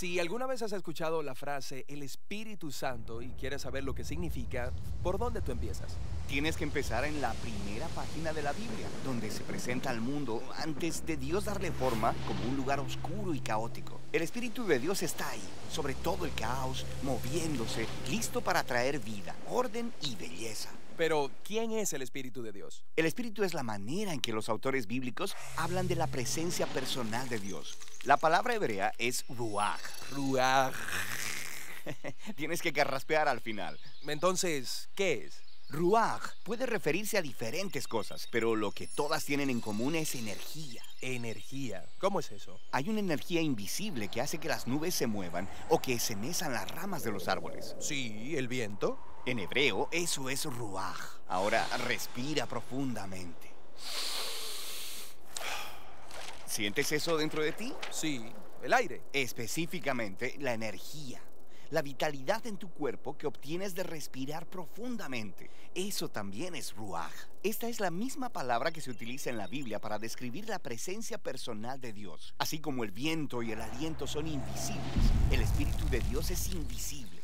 Si alguna vez has escuchado la frase el Espíritu Santo y quieres saber lo que significa, ¿por dónde tú empiezas? Tienes que empezar en la primera página de la Biblia, donde se presenta al mundo antes de Dios darle forma como un lugar oscuro y caótico. El Espíritu de Dios está ahí, sobre todo el caos, moviéndose, listo para traer vida, orden y belleza. Pero, ¿quién es el Espíritu de Dios? El Espíritu es la manera en que los autores bíblicos hablan de la presencia personal de Dios. La palabra hebrea es ruach. Ruach. Tienes que carraspear al final. Entonces, ¿qué es? Ruach puede referirse a diferentes cosas, pero lo que todas tienen en común es energía. Energía. ¿Cómo es eso? Hay una energía invisible que hace que las nubes se muevan o que se mesan las ramas de los árboles. Sí, el viento. En hebreo, eso es ruach. Ahora respira profundamente. ¿Sientes eso dentro de ti? Sí, el aire. Específicamente, la energía. La vitalidad en tu cuerpo que obtienes de respirar profundamente. Eso también es ruach. Esta es la misma palabra que se utiliza en la Biblia para describir la presencia personal de Dios. Así como el viento y el aliento son invisibles, el Espíritu de Dios es invisible.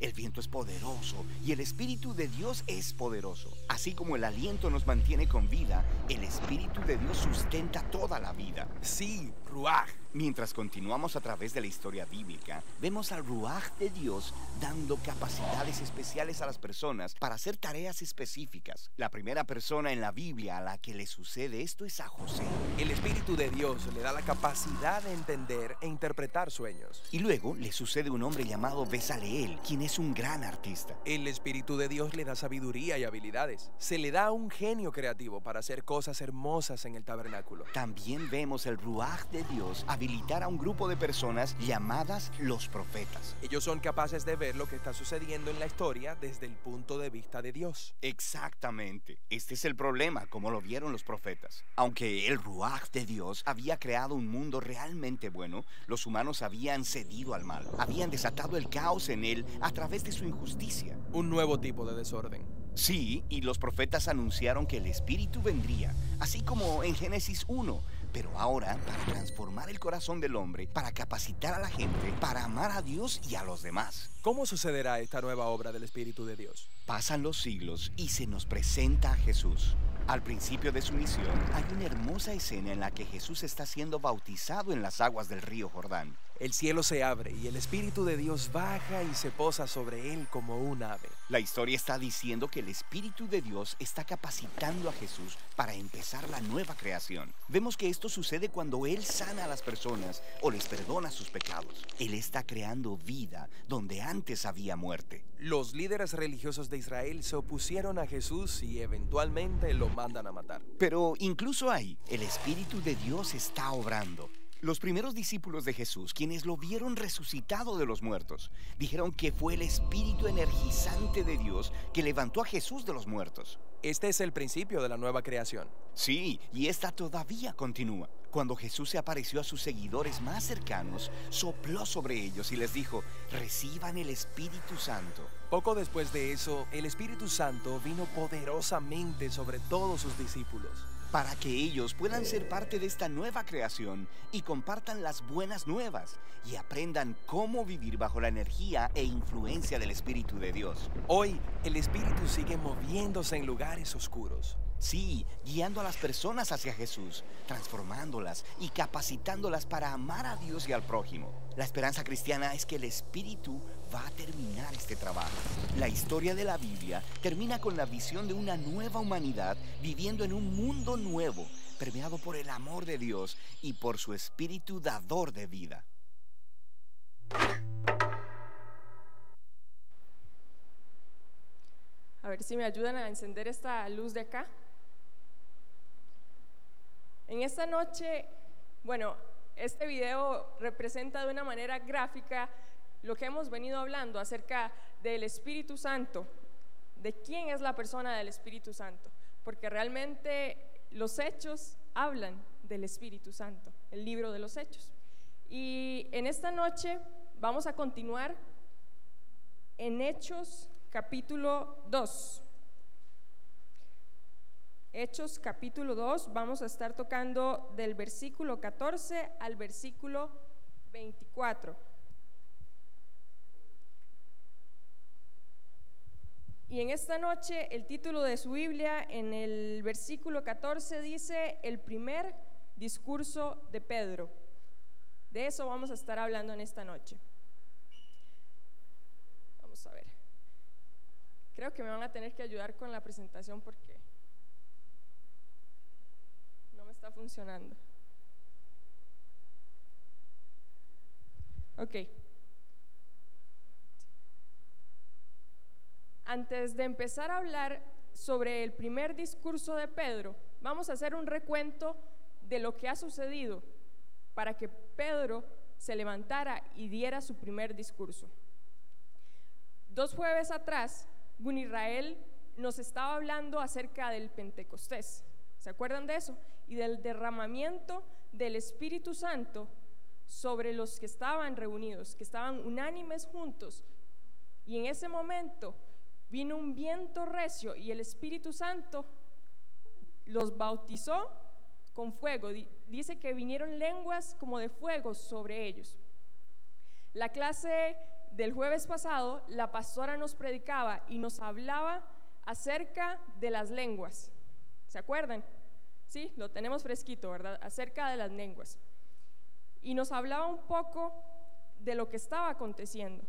El viento es poderoso y el Espíritu de Dios es poderoso. Así como el aliento nos mantiene con vida, el Espíritu de Dios sustenta toda la vida. Sí, Ruach. Mientras continuamos a través de la historia bíblica, vemos al Ruach de Dios dando capacidades especiales a las personas para hacer tareas específicas. La primera persona en la Biblia a la que le sucede esto es a José. El Espíritu de Dios le da la capacidad de entender e interpretar sueños. Y luego le sucede un hombre llamado Besaleel, quien es un gran artista. El Espíritu de Dios le da sabiduría y habilidades. Se le da un genio creativo para hacer cosas hermosas en el tabernáculo. También vemos el Ruach de Dios habilitar a un grupo de personas llamadas los profetas. Ellos son capaces de ver lo que está sucediendo en la historia desde el punto de vista de Dios. Exactamente. Este es el problema, como lo vieron los profetas. Aunque el Ruach de Dios había creado un mundo realmente bueno, los humanos habían cedido al mal. Habían desatado el caos en él a través de su injusticia. Un nuevo tipo de desorden. Sí, y los profetas anunciaron que el Espíritu vendría, así como en Génesis 1 pero ahora para transformar el corazón del hombre, para capacitar a la gente, para amar a Dios y a los demás. ¿Cómo sucederá esta nueva obra del Espíritu de Dios? Pasan los siglos y se nos presenta a Jesús. Al principio de su misión hay una hermosa escena en la que Jesús está siendo bautizado en las aguas del río Jordán. El cielo se abre y el Espíritu de Dios baja y se posa sobre él como un ave. La historia está diciendo que el Espíritu de Dios está capacitando a Jesús para empezar la nueva creación. Vemos que esto sucede cuando Él sana a las personas o les perdona sus pecados. Él está creando vida donde antes había muerte. Los líderes religiosos de Israel se opusieron a Jesús y eventualmente lo mandan a matar. Pero incluso ahí, el Espíritu de Dios está obrando. Los primeros discípulos de Jesús, quienes lo vieron resucitado de los muertos, dijeron que fue el espíritu energizante de Dios que levantó a Jesús de los muertos. Este es el principio de la nueva creación. Sí, y esta todavía continúa. Cuando Jesús se apareció a sus seguidores más cercanos, sopló sobre ellos y les dijo, reciban el Espíritu Santo. Poco después de eso, el Espíritu Santo vino poderosamente sobre todos sus discípulos para que ellos puedan ser parte de esta nueva creación y compartan las buenas nuevas y aprendan cómo vivir bajo la energía e influencia del Espíritu de Dios. Hoy el Espíritu sigue moviéndose en lugares oscuros. Sí, guiando a las personas hacia Jesús, transformándolas y capacitándolas para amar a Dios y al prójimo. La esperanza cristiana es que el Espíritu va a terminar este trabajo. La historia de la Biblia termina con la visión de una nueva humanidad viviendo en un mundo nuevo, permeado por el amor de Dios y por su Espíritu dador de vida. A ver si me ayudan a encender esta luz de acá. En esta noche, bueno, este video representa de una manera gráfica lo que hemos venido hablando acerca del Espíritu Santo, de quién es la persona del Espíritu Santo, porque realmente los hechos hablan del Espíritu Santo, el libro de los hechos. Y en esta noche vamos a continuar en Hechos capítulo 2. Hechos capítulo 2, vamos a estar tocando del versículo 14 al versículo 24. Y en esta noche el título de su Biblia en el versículo 14 dice el primer discurso de Pedro. De eso vamos a estar hablando en esta noche. Vamos a ver. Creo que me van a tener que ayudar con la presentación porque está funcionando. Ok. Antes de empezar a hablar sobre el primer discurso de Pedro, vamos a hacer un recuento de lo que ha sucedido para que Pedro se levantara y diera su primer discurso. Dos jueves atrás, Israel nos estaba hablando acerca del Pentecostés. ¿Se acuerdan de eso? Y del derramamiento del Espíritu Santo sobre los que estaban reunidos, que estaban unánimes juntos. Y en ese momento vino un viento recio y el Espíritu Santo los bautizó con fuego. Dice que vinieron lenguas como de fuego sobre ellos. La clase del jueves pasado, la pastora nos predicaba y nos hablaba acerca de las lenguas. ¿Se acuerdan? Sí, lo tenemos fresquito, ¿verdad? Acerca de las lenguas. Y nos hablaba un poco de lo que estaba aconteciendo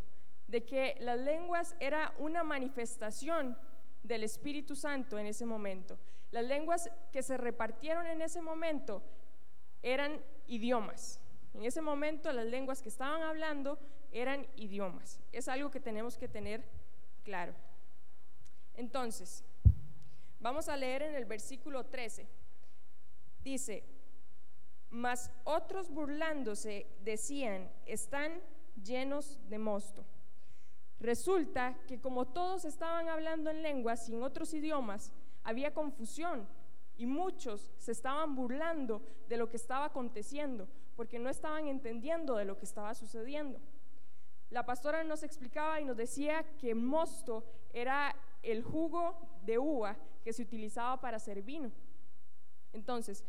de que las lenguas era una manifestación del Espíritu Santo en ese momento. Las lenguas que se repartieron en ese momento eran idiomas. En ese momento las lenguas que estaban hablando eran idiomas. Es algo que tenemos que tener claro. Entonces, vamos a leer en el versículo 13. Dice, mas otros burlándose decían, están llenos de mosto. Resulta que como todos estaban hablando en lenguas y en otros idiomas, había confusión y muchos se estaban burlando de lo que estaba aconteciendo porque no estaban entendiendo de lo que estaba sucediendo. La pastora nos explicaba y nos decía que mosto era el jugo de uva que se utilizaba para hacer vino. Entonces,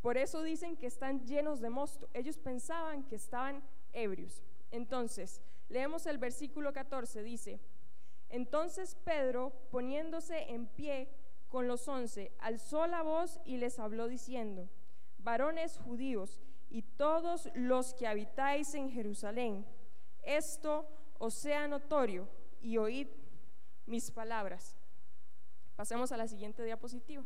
por eso dicen que están llenos de mosto. Ellos pensaban que estaban ebrios. Entonces, Leemos el versículo 14, dice, entonces Pedro, poniéndose en pie con los once, alzó la voz y les habló diciendo, varones judíos y todos los que habitáis en Jerusalén, esto os sea notorio y oíd mis palabras. Pasemos a la siguiente diapositiva.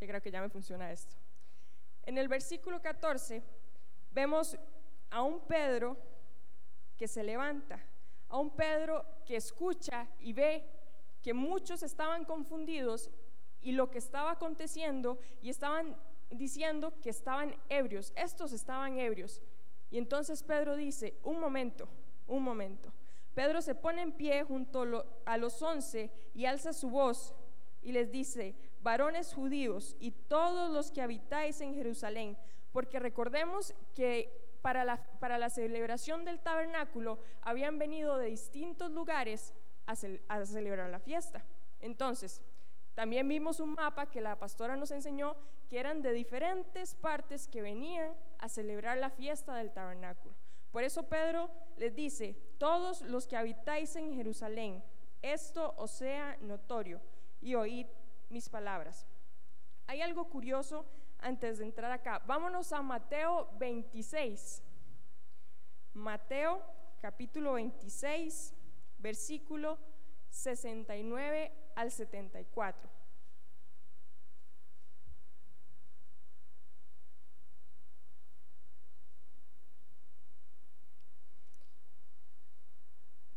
Yo creo que ya me funciona esto. En el versículo 14 vemos a un Pedro que se levanta, a un Pedro que escucha y ve que muchos estaban confundidos y lo que estaba aconteciendo y estaban diciendo que estaban ebrios, estos estaban ebrios. Y entonces Pedro dice, un momento, un momento. Pedro se pone en pie junto a los once y alza su voz y les dice, varones judíos y todos los que habitáis en Jerusalén, porque recordemos que para la, para la celebración del tabernáculo habían venido de distintos lugares a, a celebrar la fiesta. Entonces, también vimos un mapa que la pastora nos enseñó que eran de diferentes partes que venían a celebrar la fiesta del tabernáculo. Por eso Pedro les dice, todos los que habitáis en Jerusalén, esto os sea notorio y oíd mis palabras. Hay algo curioso antes de entrar acá. Vámonos a Mateo 26. Mateo capítulo 26, versículo 69 al 74.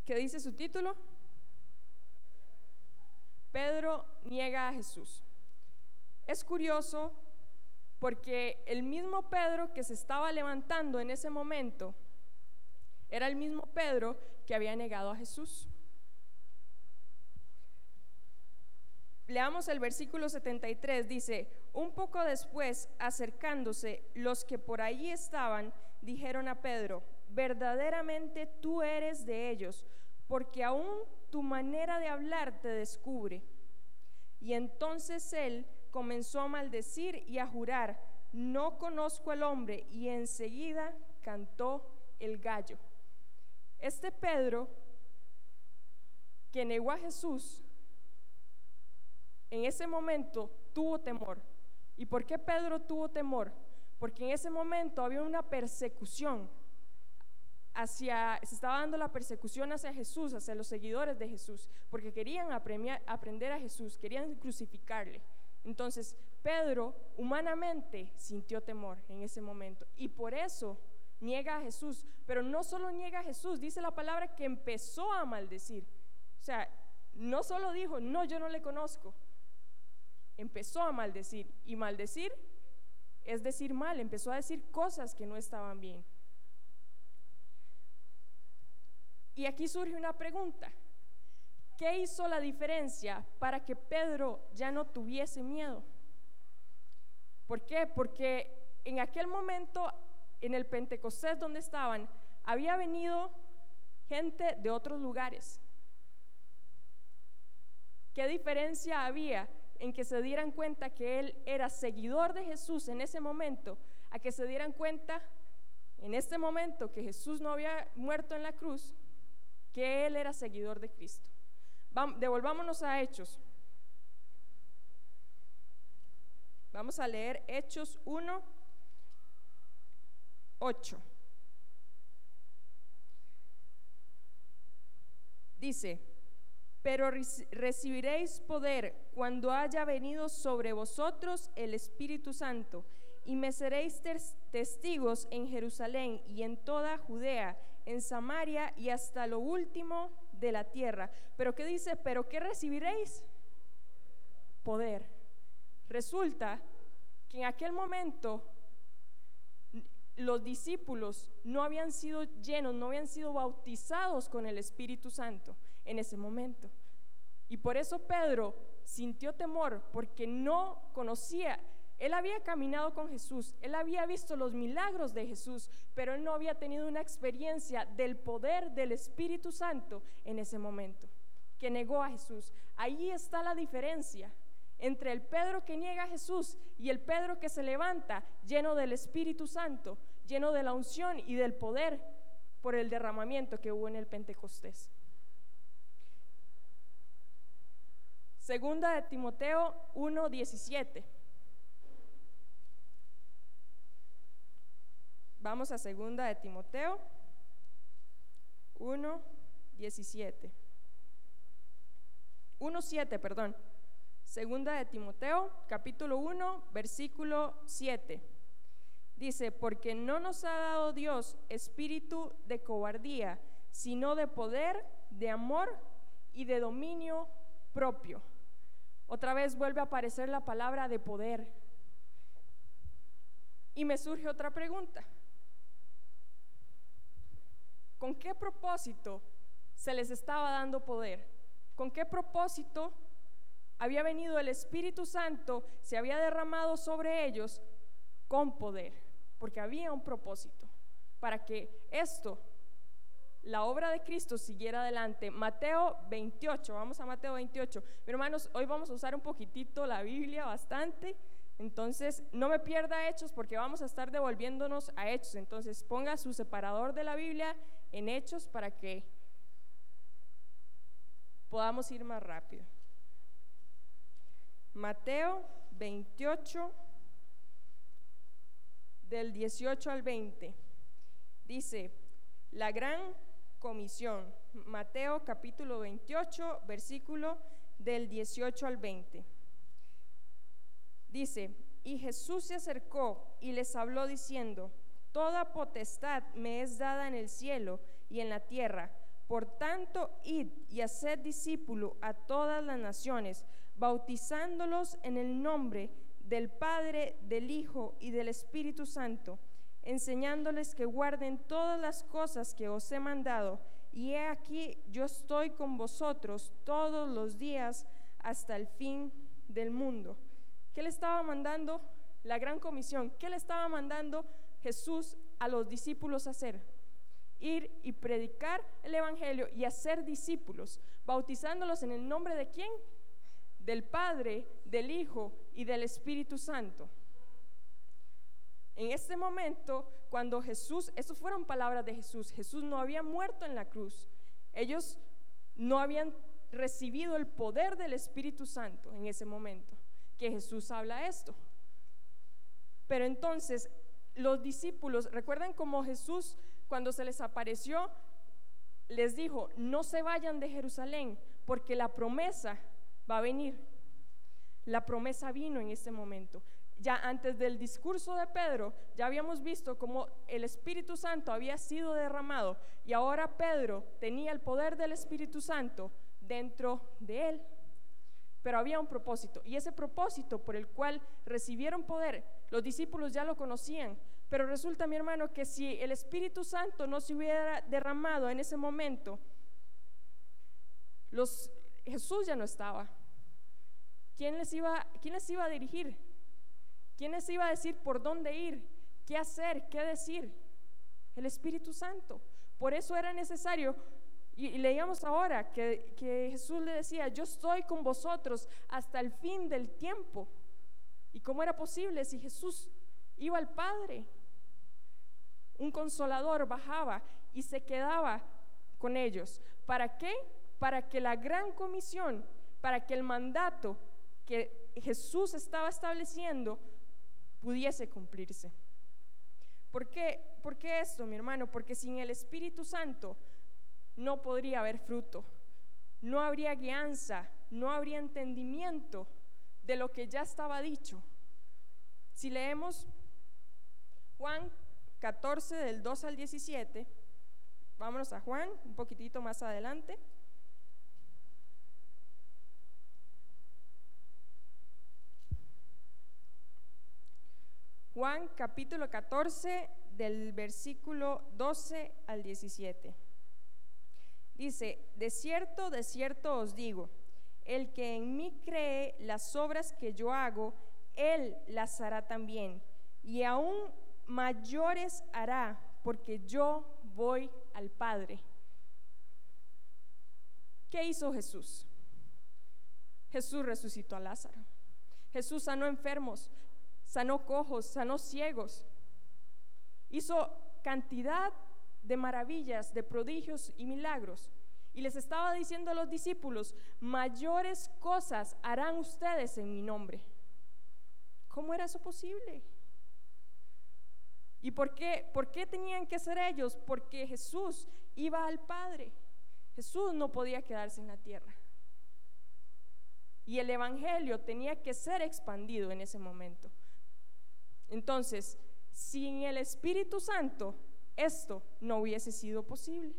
¿Qué dice su título? Pedro niega a Jesús. Es curioso porque el mismo Pedro que se estaba levantando en ese momento era el mismo Pedro que había negado a Jesús. Leamos el versículo 73, dice, un poco después, acercándose, los que por allí estaban, dijeron a Pedro, verdaderamente tú eres de ellos, porque aún tu manera de hablar te descubre. Y entonces él comenzó a maldecir y a jurar, no conozco al hombre, y enseguida cantó el gallo. Este Pedro, que negó a Jesús, en ese momento tuvo temor. ¿Y por qué Pedro tuvo temor? Porque en ese momento había una persecución hacia, se estaba dando la persecución hacia Jesús, hacia los seguidores de Jesús, porque querían aprender a Jesús, querían crucificarle. Entonces, Pedro humanamente sintió temor en ese momento y por eso niega a Jesús, pero no solo niega a Jesús, dice la palabra que empezó a maldecir. O sea, no solo dijo, no, yo no le conozco, empezó a maldecir y maldecir es decir mal, empezó a decir cosas que no estaban bien. Y aquí surge una pregunta. ¿Qué hizo la diferencia para que Pedro ya no tuviese miedo? ¿Por qué? Porque en aquel momento, en el Pentecostés donde estaban, había venido gente de otros lugares. ¿Qué diferencia había en que se dieran cuenta que él era seguidor de Jesús en ese momento, a que se dieran cuenta en este momento que Jesús no había muerto en la cruz, que él era seguidor de Cristo. devolvámonos a Hechos. Vamos a leer Hechos 1, 8. Dice, pero recibiréis poder cuando haya venido sobre vosotros el Espíritu Santo, y me seréis testigos en Jerusalén y en toda Judea, en Samaria y hasta lo último de la tierra. Pero ¿qué dice? ¿Pero qué recibiréis? Poder. Resulta que en aquel momento los discípulos no habían sido llenos, no habían sido bautizados con el Espíritu Santo en ese momento. Y por eso Pedro sintió temor porque no conocía, él había caminado con Jesús, él había visto los milagros de Jesús, pero él no había tenido una experiencia del poder del Espíritu Santo en ese momento, que negó a Jesús. Ahí está la diferencia entre el Pedro que niega a Jesús y el Pedro que se levanta lleno del Espíritu Santo, lleno de la unción y del poder por el derramamiento que hubo en el Pentecostés. Segunda de Timoteo 1:17. Vamos a segunda de Timoteo 1:17. 1:7, perdón. Segunda de Timoteo, capítulo 1, versículo 7. Dice, porque no nos ha dado Dios espíritu de cobardía, sino de poder, de amor y de dominio propio. Otra vez vuelve a aparecer la palabra de poder. Y me surge otra pregunta. ¿Con qué propósito se les estaba dando poder? ¿Con qué propósito había venido el Espíritu Santo, se había derramado sobre ellos con poder? Porque había un propósito para que esto la obra de Cristo siguiera adelante. Mateo 28, vamos a Mateo 28. Mi hermanos, hoy vamos a usar un poquitito la Biblia bastante. Entonces, no me pierda Hechos porque vamos a estar devolviéndonos a Hechos. Entonces, ponga su separador de la Biblia en Hechos para que podamos ir más rápido. Mateo 28, del 18 al 20. Dice, la gran comisión. Mateo capítulo 28, versículo del 18 al 20. Dice, y Jesús se acercó y les habló diciendo, Toda potestad me es dada en el cielo y en la tierra. Por tanto, id y haced discípulo a todas las naciones, bautizándolos en el nombre del Padre, del Hijo y del Espíritu Santo enseñándoles que guarden todas las cosas que os he mandado. Y he aquí, yo estoy con vosotros todos los días hasta el fin del mundo. ¿Qué le estaba mandando la gran comisión? ¿Qué le estaba mandando Jesús a los discípulos hacer? Ir y predicar el Evangelio y hacer discípulos, bautizándolos en el nombre de quién? Del Padre, del Hijo y del Espíritu Santo. En este momento, cuando Jesús, estas fueron palabras de Jesús, Jesús no había muerto en la cruz. Ellos no habían recibido el poder del Espíritu Santo en ese momento, que Jesús habla esto. Pero entonces los discípulos, recuerdan cómo Jesús cuando se les apareció, les dijo, no se vayan de Jerusalén, porque la promesa va a venir. La promesa vino en ese momento. Ya antes del discurso de Pedro, ya habíamos visto cómo el Espíritu Santo había sido derramado y ahora Pedro tenía el poder del Espíritu Santo dentro de él. Pero había un propósito y ese propósito por el cual recibieron poder, los discípulos ya lo conocían, pero resulta, mi hermano, que si el Espíritu Santo no se hubiera derramado en ese momento, los, Jesús ya no estaba. ¿Quién les, iba, ¿Quién les iba a dirigir? ¿Quién les iba a decir por dónde ir? ¿Qué hacer? ¿Qué decir? El Espíritu Santo. Por eso era necesario, y, leíamos ahora que, que Jesús le decía, yo estoy con vosotros hasta el fin del tiempo. ¿Y cómo era posible si Jesús iba al Padre? un consolador bajaba y se quedaba con ellos. ¿Para qué? Para que la gran comisión, para que el mandato que Jesús estaba estableciendo pudiese cumplirse. ¿Por qué? ¿Por qué esto, mi hermano? Porque sin el Espíritu Santo no podría haber fruto, no habría guianza, no habría entendimiento de lo que ya estaba dicho. Si leemos Juan 14 del 2 al 17. Vámonos a Juan, un poquitito más adelante. Juan capítulo 14 del versículo 12 al 17. Dice, de cierto, de cierto os digo, el que en mí cree las obras que yo hago, él las hará también. Y aún mayores hará, porque yo voy al Padre. ¿Qué hizo Jesús? Jesús resucitó a Lázaro. Jesús sanó enfermos, sanó cojos, sanó ciegos. Hizo cantidad de maravillas, de prodigios y milagros. Y les estaba diciendo a los discípulos, mayores cosas harán ustedes en mi nombre. ¿Cómo era eso posible? ¿Y por qué, por qué tenían que ser ellos? Porque Jesús iba al Padre. Jesús no podía quedarse en la tierra. Y el Evangelio tenía que ser expandido en ese momento. Entonces, sin el Espíritu Santo, esto no hubiese sido posible.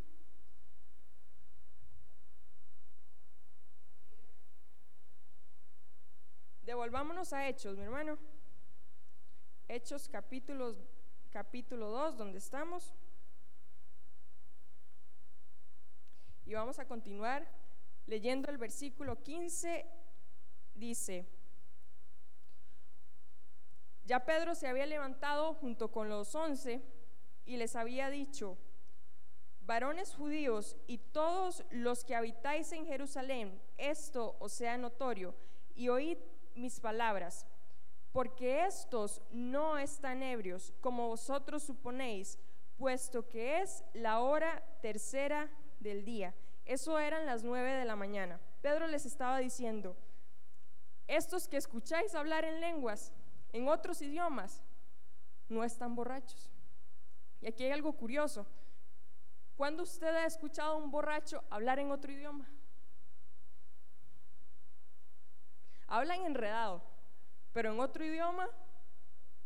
Devolvámonos a Hechos, mi hermano. Hechos capítulos capítulo 2, donde estamos. Y vamos a continuar leyendo el versículo 15. Dice, ya Pedro se había levantado junto con los once y les había dicho, varones judíos y todos los que habitáis en Jerusalén, esto os sea notorio, y oíd mis palabras porque estos no están ebrios, como vosotros suponéis, puesto que es la hora tercera del día. Eso eran las nueve de la mañana. Pedro les estaba diciendo, estos que escucháis hablar en lenguas, en otros idiomas, no están borrachos. Y aquí hay algo curioso. ¿Cuándo usted ha escuchado a un borracho hablar en otro idioma? Hablan enredado pero en otro idioma,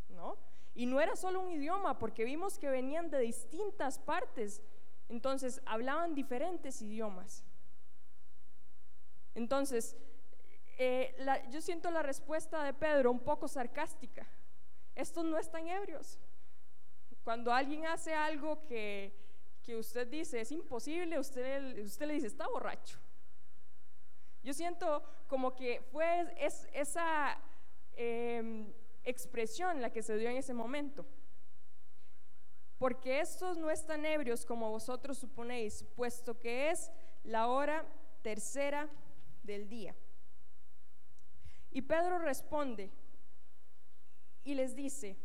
¿no? Y no era solo un idioma, porque vimos que venían de distintas partes, entonces hablaban diferentes idiomas. Entonces, eh, yo siento la respuesta de Pedro un poco sarcástica. Estos no están ebrios. Cuando alguien hace algo que, que usted dice es imposible, usted, usted le dice, está borracho. Yo siento como que fue es, esa Em, expresión la que se dio en ese momento. Porque estos no están ebrios como vosotros suponéis, puesto que es la hora tercera del día. Y Pedro responde y les dice,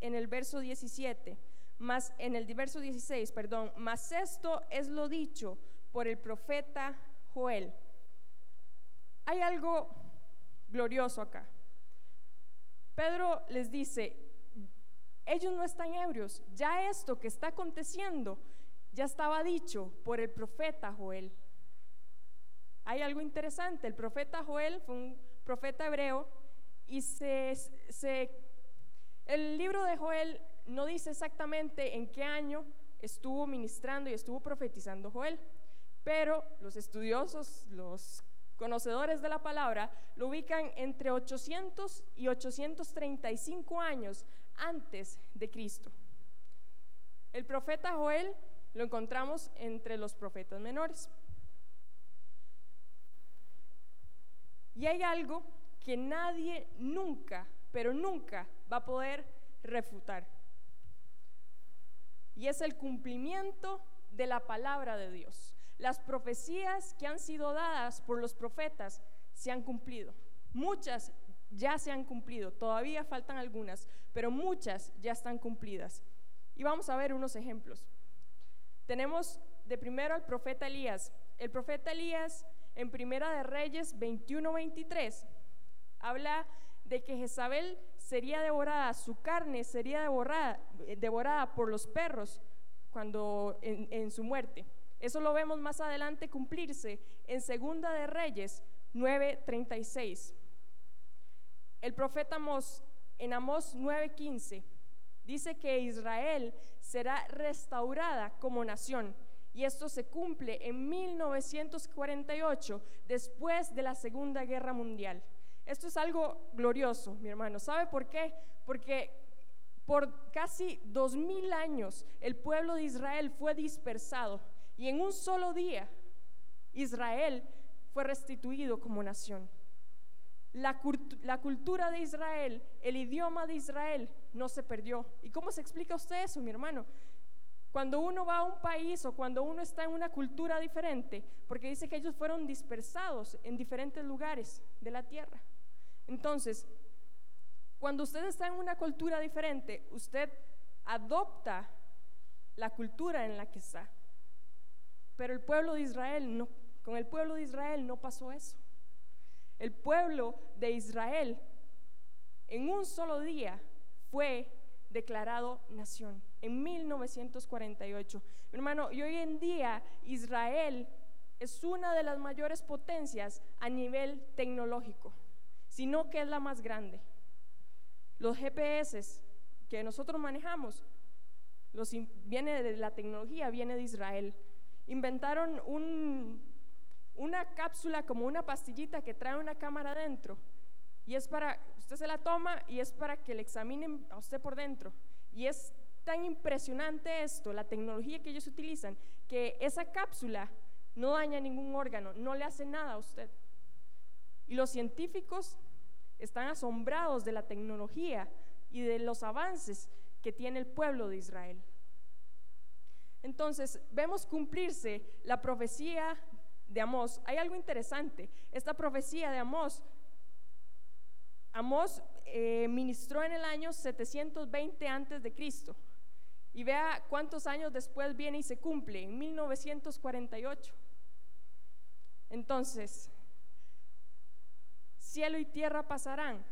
en el verso 17, más en el verso 16, perdón, más esto es lo dicho por el profeta Joel. Hay algo glorioso acá. Pedro les dice, ellos no están ebrios, ya esto que está aconteciendo ya estaba dicho por el profeta Joel. Hay algo interesante, el profeta Joel fue un profeta hebreo y se, el libro de Joel no dice exactamente en qué año estuvo ministrando y estuvo profetizando Joel, pero los estudiosos, los conocedores de la palabra, lo ubican entre 800 y 835 años antes de Cristo. El profeta Joel lo encontramos entre los profetas menores. Y hay algo que nadie nunca, pero nunca va a poder refutar. Y es el cumplimiento de la palabra de Dios. Las profecías que han sido dadas por los profetas se han cumplido. Muchas ya se han cumplido, todavía faltan algunas, pero muchas ya están cumplidas. Y vamos a ver unos ejemplos. Tenemos de primero al profeta Elías. El profeta Elías en Primera de Reyes 21-23 habla de que Jezabel sería devorada, su carne sería devorada, devorada por los perros cuando en su muerte. Eso lo vemos más adelante cumplirse en Segunda de Reyes 9:36. El profeta Amós en Amós 9:15 dice que Israel será restaurada como nación y esto se cumple en 1948 después de la Segunda Guerra Mundial. Esto es algo glorioso, mi hermano. ¿Sabe por qué? Porque por casi dos mil años el pueblo de Israel fue dispersado y en un solo día Israel fue restituido como nación. La, cultura de Israel, el idioma de Israel no se perdió. ¿Y cómo se explica usted eso, mi hermano? Cuando uno va a un país o cuando uno está en una cultura diferente, porque dice que ellos fueron dispersados en diferentes lugares de la tierra. Entonces, cuando usted está en una cultura diferente, usted adopta la cultura en la que está. Pero el pueblo de Israel no, con el pueblo de Israel no pasó eso. El pueblo de Israel en un solo día fue declarado nación en 1948. hermano, y hoy en día Israel es una de las mayores potencias a nivel tecnológico sino que es la más grande. Los GPS que nosotros manejamos viene de la tecnología, viene de Israel. Inventaron una cápsula como una pastillita que trae una cámara dentro y es para, usted se la toma y es para que le examinen a usted por dentro. Y es tan impresionante esto, la tecnología que ellos utilizan, que esa cápsula no daña ningún órgano, no le hace nada a usted. Y los científicos están asombrados de la tecnología y de los avances que tiene el pueblo de Israel. Entonces, vemos cumplirse la profecía de Amós. Hay algo interesante. Esta profecía de Amós, Amós eh, ministró en el año 720 antes de Cristo. Y vea cuántos años después viene y se cumple, en 1948. Entonces, Cielo y tierra pasarán,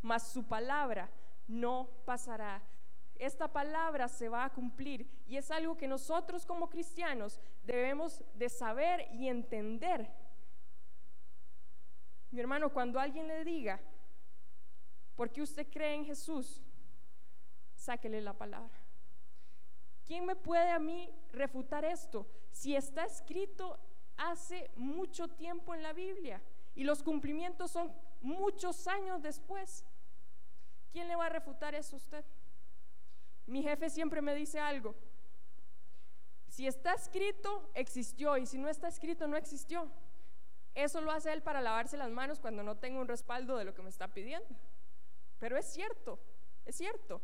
mas su palabra no pasará. Esta palabra se va a cumplir y es algo que nosotros como cristianos debemos de saber y entender. Mi hermano, cuando alguien le diga, ¿por qué usted cree en Jesús? Sáquele la palabra. ¿Quién me puede a mí refutar esto? Si está escrito hace mucho tiempo en la Biblia y los cumplimientos son muchos años después. ¿Quién le va a refutar eso a usted? Mi jefe siempre me dice algo. Si está escrito, existió, y si no está escrito, no existió. Eso lo hace él para lavarse las manos cuando no tengo un respaldo de lo que me está pidiendo. Pero es cierto, es cierto.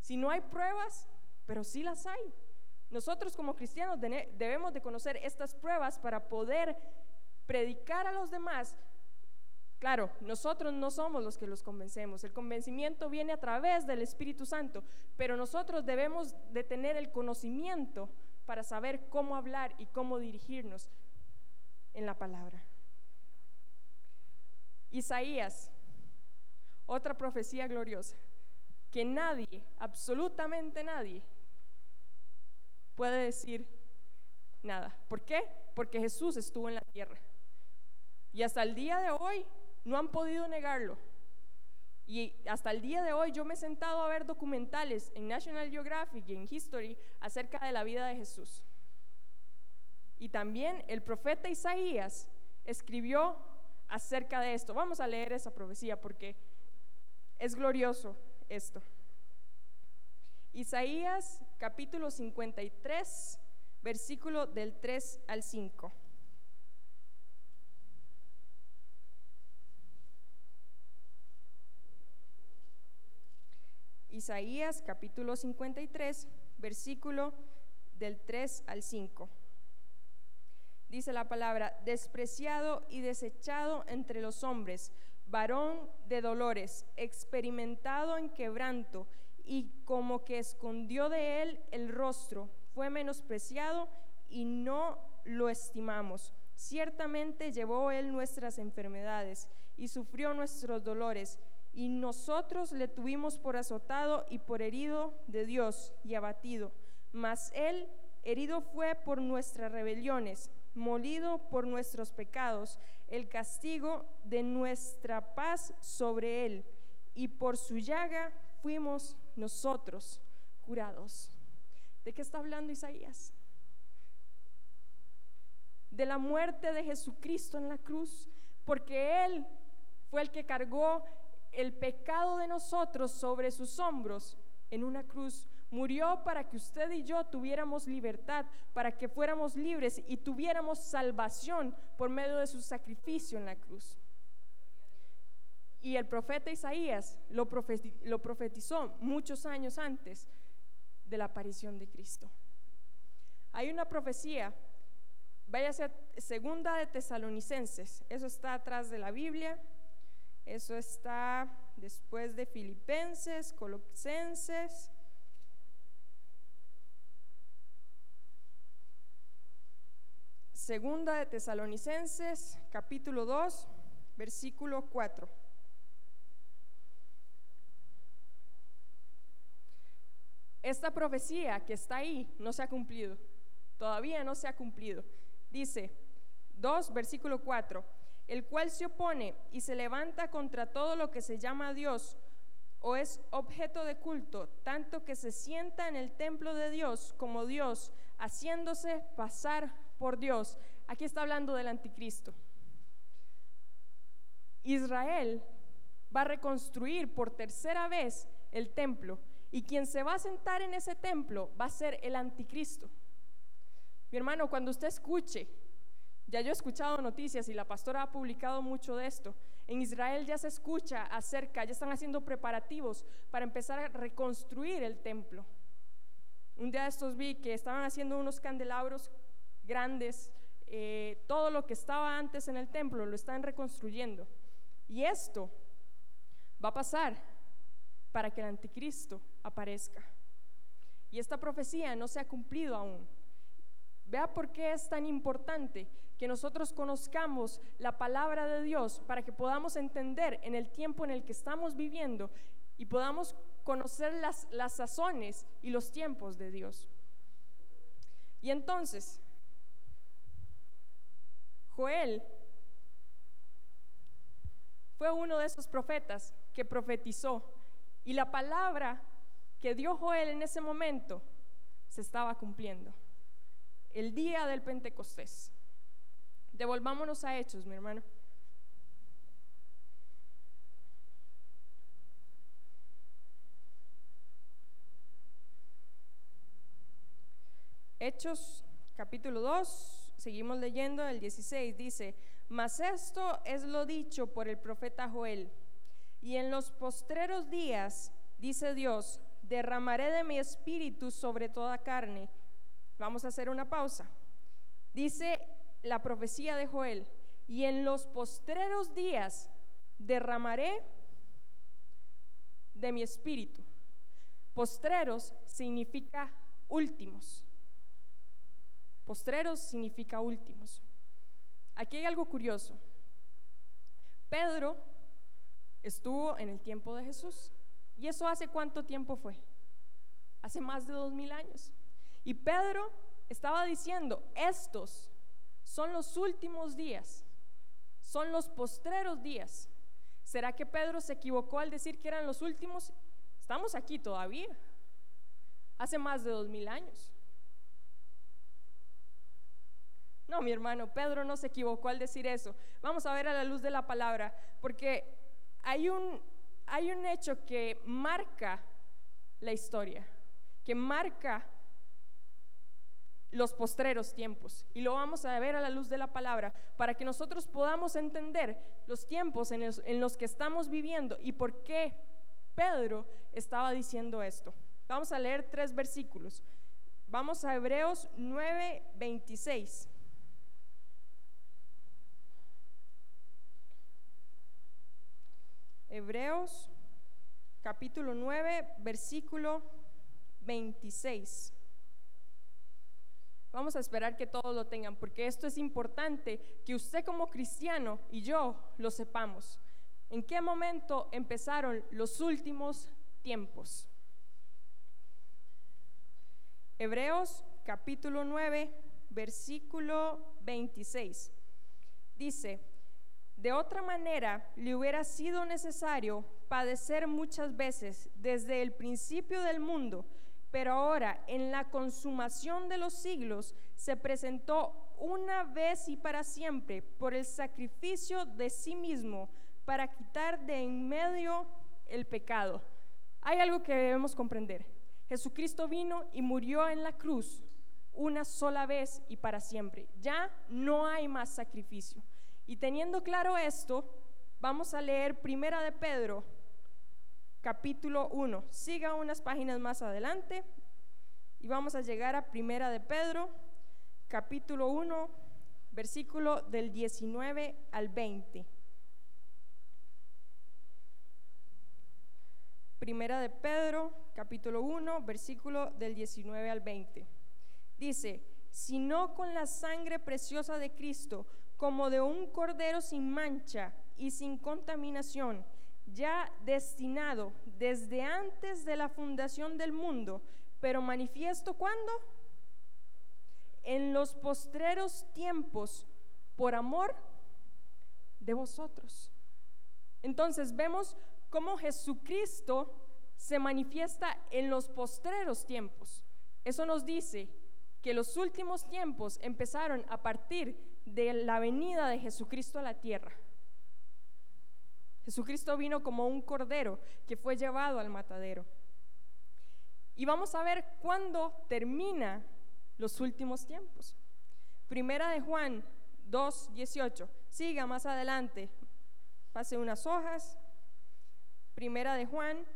Si no hay pruebas, pero sí las hay. Nosotros como cristianos debemos de conocer estas pruebas para poder predicar a los demás Claro, nosotros no somos los que los convencemos. El convencimiento viene a través del Espíritu Santo, pero nosotros debemos de tener el conocimiento para saber cómo hablar y cómo dirigirnos en la palabra. Isaías, otra profecía gloriosa, que nadie, absolutamente nadie, puede decir nada. ¿Por qué? Porque Jesús estuvo en la tierra. Y hasta el día de hoy no han podido negarlo. Y hasta el día de hoy yo me he sentado a ver documentales en National Geographic y en History acerca de la vida de Jesús. Y también el profeta Isaías escribió acerca de esto. Vamos a leer esa profecía porque es glorioso esto. Isaías capítulo 53, versículo del 3 al 5. Isaías capítulo 53, versículo del 3 al 5. Dice la palabra, despreciado y desechado entre los hombres, varón de dolores, experimentado en quebranto, y como que escondió de él el rostro, fue menospreciado y no lo estimamos. Ciertamente llevó él nuestras enfermedades y sufrió nuestros dolores y nosotros le tuvimos por azotado y por herido de Dios y abatido. Mas él herido fue por nuestras rebeliones, molido por nuestros pecados, el castigo de nuestra paz sobre él, y por su llaga fuimos nosotros curados. ¿De qué está hablando Isaías? De la muerte de Jesucristo en la cruz, porque Él fue el que cargó el pecado de nosotros sobre sus hombros en una cruz. Murió para que usted y yo tuviéramos libertad, para que fuéramos libres y tuviéramos salvación por medio de su sacrificio en la cruz. Y el profeta Isaías lo, profetizó muchos años antes de la aparición de Cristo. Hay una profecía, vaya a segunda de Tesalonicenses, eso está atrás de la Biblia, eso está después de Filipenses, Colosenses. Segunda de Tesalonicenses, capítulo 2, versículo 4. Esta profecía que está ahí no se ha cumplido, todavía no se ha cumplido. Dice 2, versículo 4 el cual se opone y se levanta contra todo lo que se llama Dios o es objeto de culto, tanto que se sienta en el templo de Dios como Dios, haciéndose pasar por Dios. Aquí está hablando del anticristo. Israel va a reconstruir por tercera vez el templo y quien se va a sentar en ese templo va a ser el anticristo. Mi hermano, cuando usted escuche ya yo he escuchado noticias y la pastora ha publicado mucho de esto. En Israel ya se escucha acerca, ya están haciendo preparativos para empezar a reconstruir el templo. Un día de estos vi que estaban haciendo unos candelabros grandes, eh, todo lo que estaba antes en el templo lo están reconstruyendo. Y esto va a pasar para que el anticristo aparezca. Y esta profecía no se ha cumplido aún. Vea por qué es tan importante que nosotros conozcamos la palabra de Dios para que podamos entender en el tiempo en el que estamos viviendo y podamos conocer las, las sazones y los tiempos de Dios. Y entonces, Joel fue uno de esos profetas que profetizó y la palabra que dio Joel en ese momento se estaba cumpliendo. El día del Pentecostés. Devolvámonos a hechos, mi hermano. Hechos capítulo 2, seguimos leyendo el 16, dice, mas esto es lo dicho por el profeta Joel, y en los postreros días, dice Dios, derramaré de mi espíritu sobre toda carne. Vamos a hacer una pausa. Dice la profecía de Joel, y en los postreros días derramaré de mi espíritu. Postreros significa últimos. Postreros significa últimos. Aquí hay algo curioso. Pedro estuvo en el tiempo de Jesús. ¿Y eso hace cuánto tiempo fue? Hace más de dos mil años. Y Pedro estaba diciendo, estos son los últimos días, son los postreros días. ¿Será que Pedro se equivocó al decir que eran los últimos? Estamos aquí todavía, hace más de dos mil años. No, mi hermano, Pedro no se equivocó al decir eso. Vamos a ver a la luz de la palabra, porque hay un, hay un hecho que marca la historia, que marca los postreros tiempos. Y lo vamos a ver a la luz de la palabra para que nosotros podamos entender los tiempos en los, en los, que estamos viviendo y por qué Pedro estaba diciendo esto. Vamos a leer tres versículos. Vamos a Hebreos 9, 26. Hebreos capítulo 9, versículo 26. Vamos a esperar que todos lo tengan, porque esto es importante que usted como cristiano y yo lo sepamos. ¿En qué momento empezaron los últimos tiempos? Hebreos capítulo 9, versículo 26. Dice, de otra manera le hubiera sido necesario padecer muchas veces desde el principio del mundo pero ahora en la consumación de los siglos se presentó una vez y para siempre por el sacrificio de sí mismo para quitar de en medio el pecado. Hay algo que debemos comprender. Jesucristo vino y murió en la cruz una sola vez y para siempre. Ya no hay más sacrificio. Y teniendo claro esto, vamos a leer Primera de Pedro capítulo 1. Siga unas páginas más adelante y vamos a llegar a Primera de Pedro, capítulo 1, versículo del 19 al 20. Primera de Pedro, capítulo 1, versículo del 19 al 20. Dice, sino con la sangre preciosa de Cristo, como de un cordero sin mancha y sin contaminación, ya destinado desde antes de la fundación del mundo, pero manifiesto cuando? En los postreros tiempos, por amor de vosotros. Entonces vemos cómo Jesucristo se manifiesta en los postreros tiempos. Eso nos dice que los últimos tiempos empezaron a partir de la venida de Jesucristo a la tierra. Jesucristo vino como un cordero que fue llevado al matadero. Y vamos a ver cuándo termina los últimos tiempos. Primera de Juan 2, 18. Siga más adelante. Pase unas hojas. Primera de Juan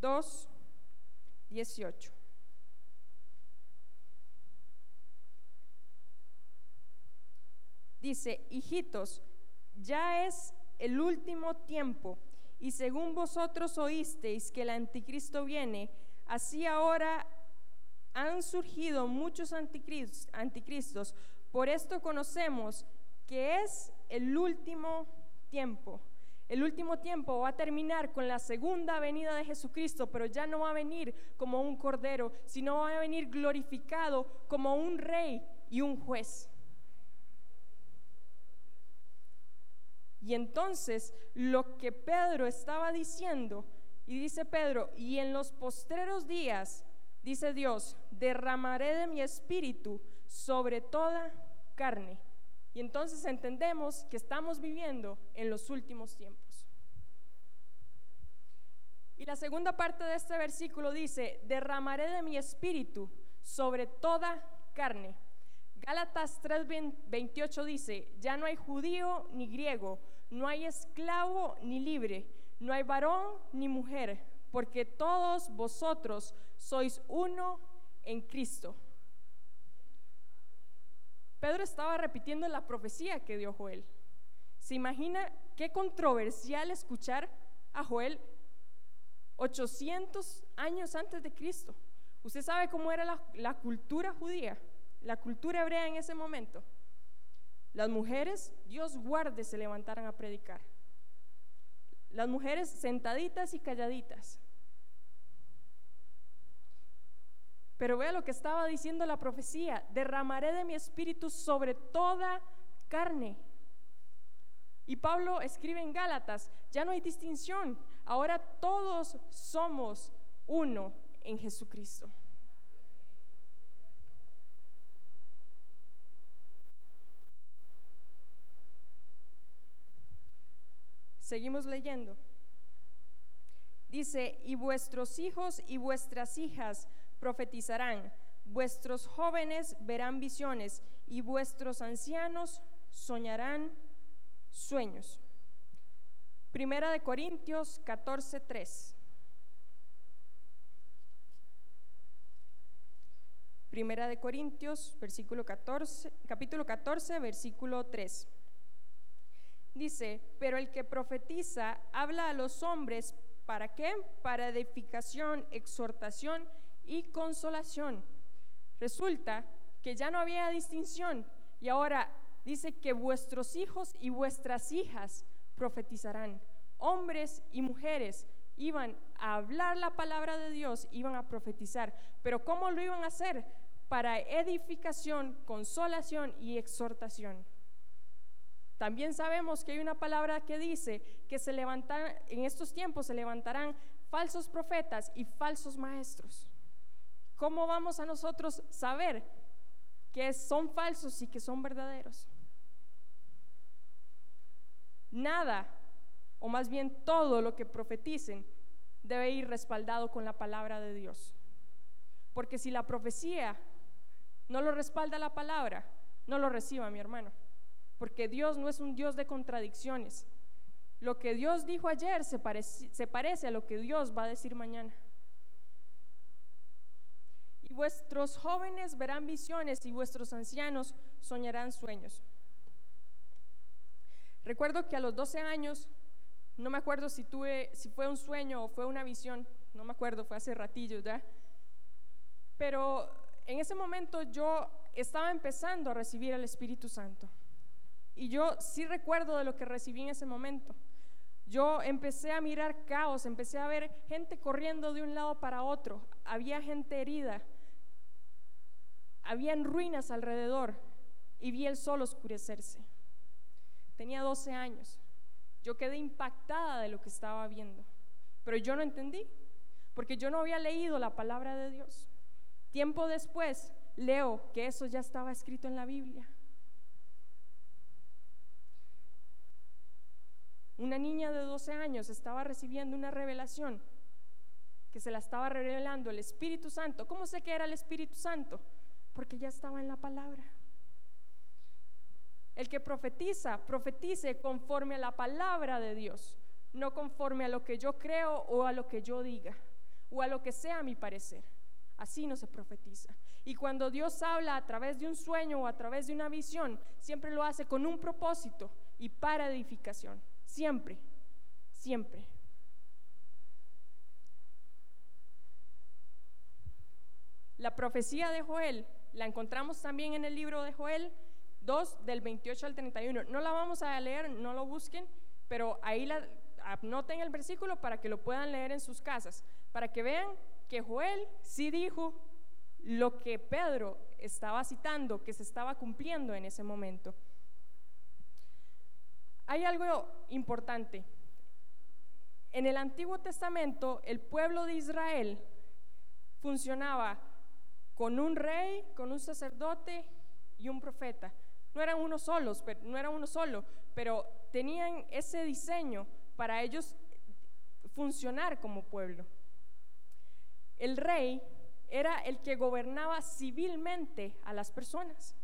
2, 18. Dice, hijitos, ya es el último tiempo, y según vosotros oísteis que el anticristo viene, así ahora han surgido muchos anticristos. Por esto conocemos que es el último tiempo. El último tiempo va a terminar con la segunda venida de Jesucristo, pero ya no va a venir como un cordero, sino va a venir glorificado como un rey y un juez. Y entonces lo que Pedro estaba diciendo, y dice Pedro, y en los postreros días, dice Dios, derramaré de mi espíritu sobre toda carne. Y entonces entendemos que estamos viviendo en los últimos tiempos. Y la segunda parte de este versículo dice, derramaré de mi espíritu sobre toda carne. Gálatas 3:28 dice, ya no hay judío ni griego, no hay esclavo ni libre, no hay varón ni mujer, porque todos vosotros sois uno en Cristo. Pedro estaba repitiendo la profecía que dio Joel. ¿Se imagina qué controversial escuchar a Joel 800 años antes de Cristo? ¿Usted sabe cómo era la, la cultura judía, la cultura hebrea en ese momento? Las mujeres, Dios guarde, se levantaran a predicar. Las mujeres sentaditas y calladitas. Pero vea lo que estaba diciendo la profecía, derramaré de mi espíritu sobre toda carne. Y Pablo escribe en Gálatas, ya no hay distinción, ahora todos somos uno en Jesucristo. Seguimos leyendo. Dice, y vuestros hijos y vuestras hijas profetizarán, vuestros jóvenes verán visiones y vuestros ancianos soñarán sueños. Primera de Corintios 14:3. Primera de Corintios, versículo 14, capítulo 14, versículo 3. Dice, pero el que profetiza habla a los hombres, ¿para qué? Para edificación, exhortación y consolación. Resulta que ya no había distinción y ahora dice que vuestros hijos y vuestras hijas profetizarán. Hombres y mujeres iban a hablar la palabra de Dios, iban a profetizar. Pero ¿cómo lo iban a hacer? Para edificación, consolación y exhortación. También sabemos que hay una palabra que dice que se levantan, en estos tiempos se levantarán falsos profetas y falsos maestros. ¿Cómo vamos a nosotros saber que son falsos y que son verdaderos? Nada, o más bien todo lo que profeticen, debe ir respaldado con la palabra de Dios. Porque si la profecía no lo respalda la palabra, no lo reciba mi hermano. Porque Dios no es un Dios de contradicciones. Lo que Dios dijo ayer se parece, a lo que Dios va a decir mañana vuestros jóvenes verán visiones y vuestros ancianos soñarán sueños. Recuerdo que a los 12 años, no me acuerdo si tuve, si fue un sueño o fue una visión, no me acuerdo, fue hace ratillo, ¿verdad? Pero en ese momento yo estaba empezando a recibir el Espíritu Santo. Y yo sí recuerdo de lo que recibí en ese momento. Yo empecé a mirar caos, empecé a ver gente corriendo de un lado para otro, había gente herida, habían ruinas alrededor y vi el sol oscurecerse. Tenía 12 años. Yo quedé impactada de lo que estaba viendo, pero yo no entendí, porque yo no había leído la palabra de Dios. Tiempo después leo que eso ya estaba escrito en la Biblia. Una niña de 12 años estaba recibiendo una revelación que se la estaba revelando el Espíritu Santo. ¿Cómo sé que era el Espíritu Santo? porque ya estaba en la palabra. El que profetiza, profetice conforme a la palabra de Dios, no conforme a lo que yo creo o a lo que yo diga o a lo que sea mi parecer. Así no se profetiza. Y cuando Dios habla a través de un sueño o a través de una visión, siempre lo hace con un propósito y para edificación. Siempre, siempre. La profecía de Joel la encontramos también en el libro de Joel 2 del 28 al 31. No la vamos a leer, no lo busquen, pero ahí la, anoten el versículo para que lo puedan leer en sus casas, para que vean que Joel sí dijo lo que Pedro estaba citando, que se estaba cumpliendo en ese momento. Hay algo importante. En el Antiguo Testamento, el pueblo de Israel funcionaba con un rey, con un sacerdote y un profeta. No eran uno solos, no uno solo, pero tenían ese diseño para ellos funcionar como pueblo. El rey era el que gobernaba civilmente a las personas.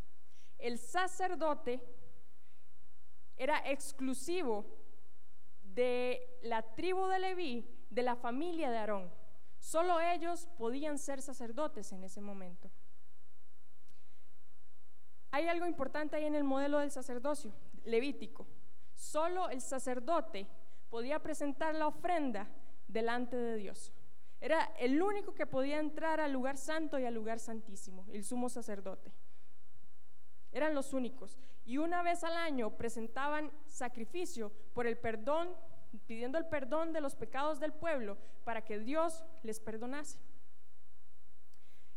El sacerdote era exclusivo de la tribu de Leví, de la familia de Aarón. Solo ellos podían ser sacerdotes en ese momento. Hay algo importante ahí en el modelo del sacerdocio, levítico. Solo el sacerdote podía presentar la ofrenda delante de Dios. Era el único que podía entrar al lugar santo y al lugar santísimo, el sumo sacerdote. Eran los únicos. Y una vez al año presentaban sacrificio por el perdón, pidiendo el perdón de los pecados del pueblo para que Dios les perdonase.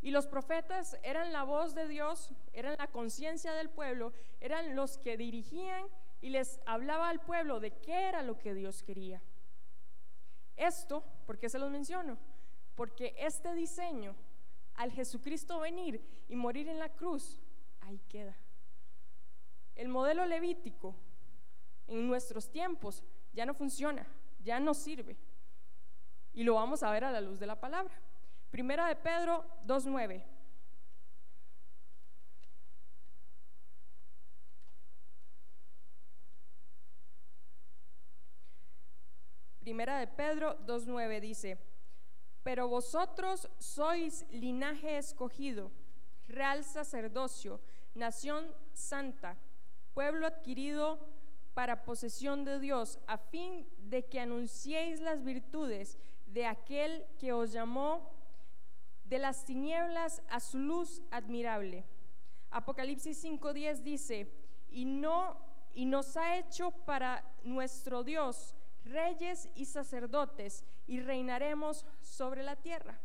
Y los profetas eran la voz de Dios, eran la conciencia del pueblo, eran los que dirigían y les hablaba al pueblo de qué era lo que Dios quería. Esto, ¿por qué se los menciono? Porque este diseño, al Jesucristo venir y morir en la cruz, ahí queda. El modelo levítico en nuestros tiempos ya no funciona, ya no sirve. Y lo vamos a ver a la luz de la palabra. Primera de Pedro 2.9. Primera de Pedro 2.9 dice, pero vosotros sois linaje escogido, real sacerdocio, nación santa, pueblo adquirido para posesión de Dios, a fin de que anunciéis las virtudes de aquel que os llamó de las tinieblas a su luz admirable. Apocalipsis 5:10 dice, y no y nos ha hecho para nuestro Dios reyes y sacerdotes y reinaremos sobre la tierra.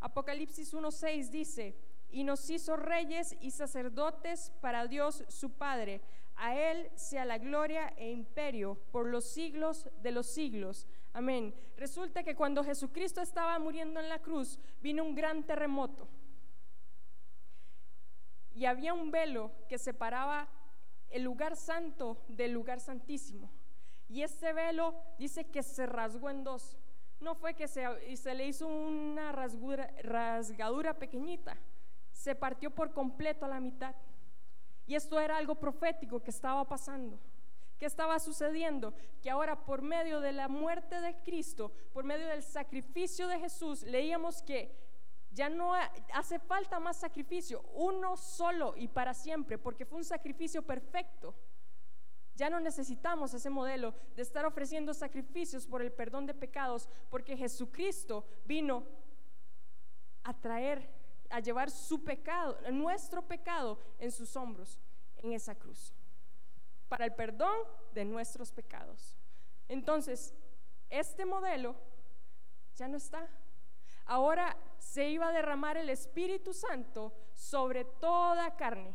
Apocalipsis 1:6 dice, y nos hizo reyes y sacerdotes para Dios su Padre. A Él sea la gloria e imperio por los siglos de los siglos. Amén. Resulta que cuando Jesucristo estaba muriendo en la cruz, vino un gran terremoto. Y había un velo que separaba el lugar santo del lugar santísimo. Y este velo dice que se rasgó en dos. No fue que se, se le hizo una rasgadura pequeñita, se partió por completo a la mitad. Y esto era algo profético que estaba pasando. ¿Qué estaba sucediendo? Que ahora por medio de la muerte de Cristo, por medio del sacrificio de Jesús, leíamos que ya no hace falta más sacrificio, uno solo y para siempre, porque fue un sacrificio perfecto. Ya no necesitamos ese modelo de estar ofreciendo sacrificios por el perdón de pecados, porque Jesucristo vino a traer, a llevar su pecado, nuestro pecado en sus hombros, en esa cruz para el perdón de nuestros pecados. Entonces, este modelo ya no está. Ahora se iba a derramar el Espíritu Santo sobre toda carne.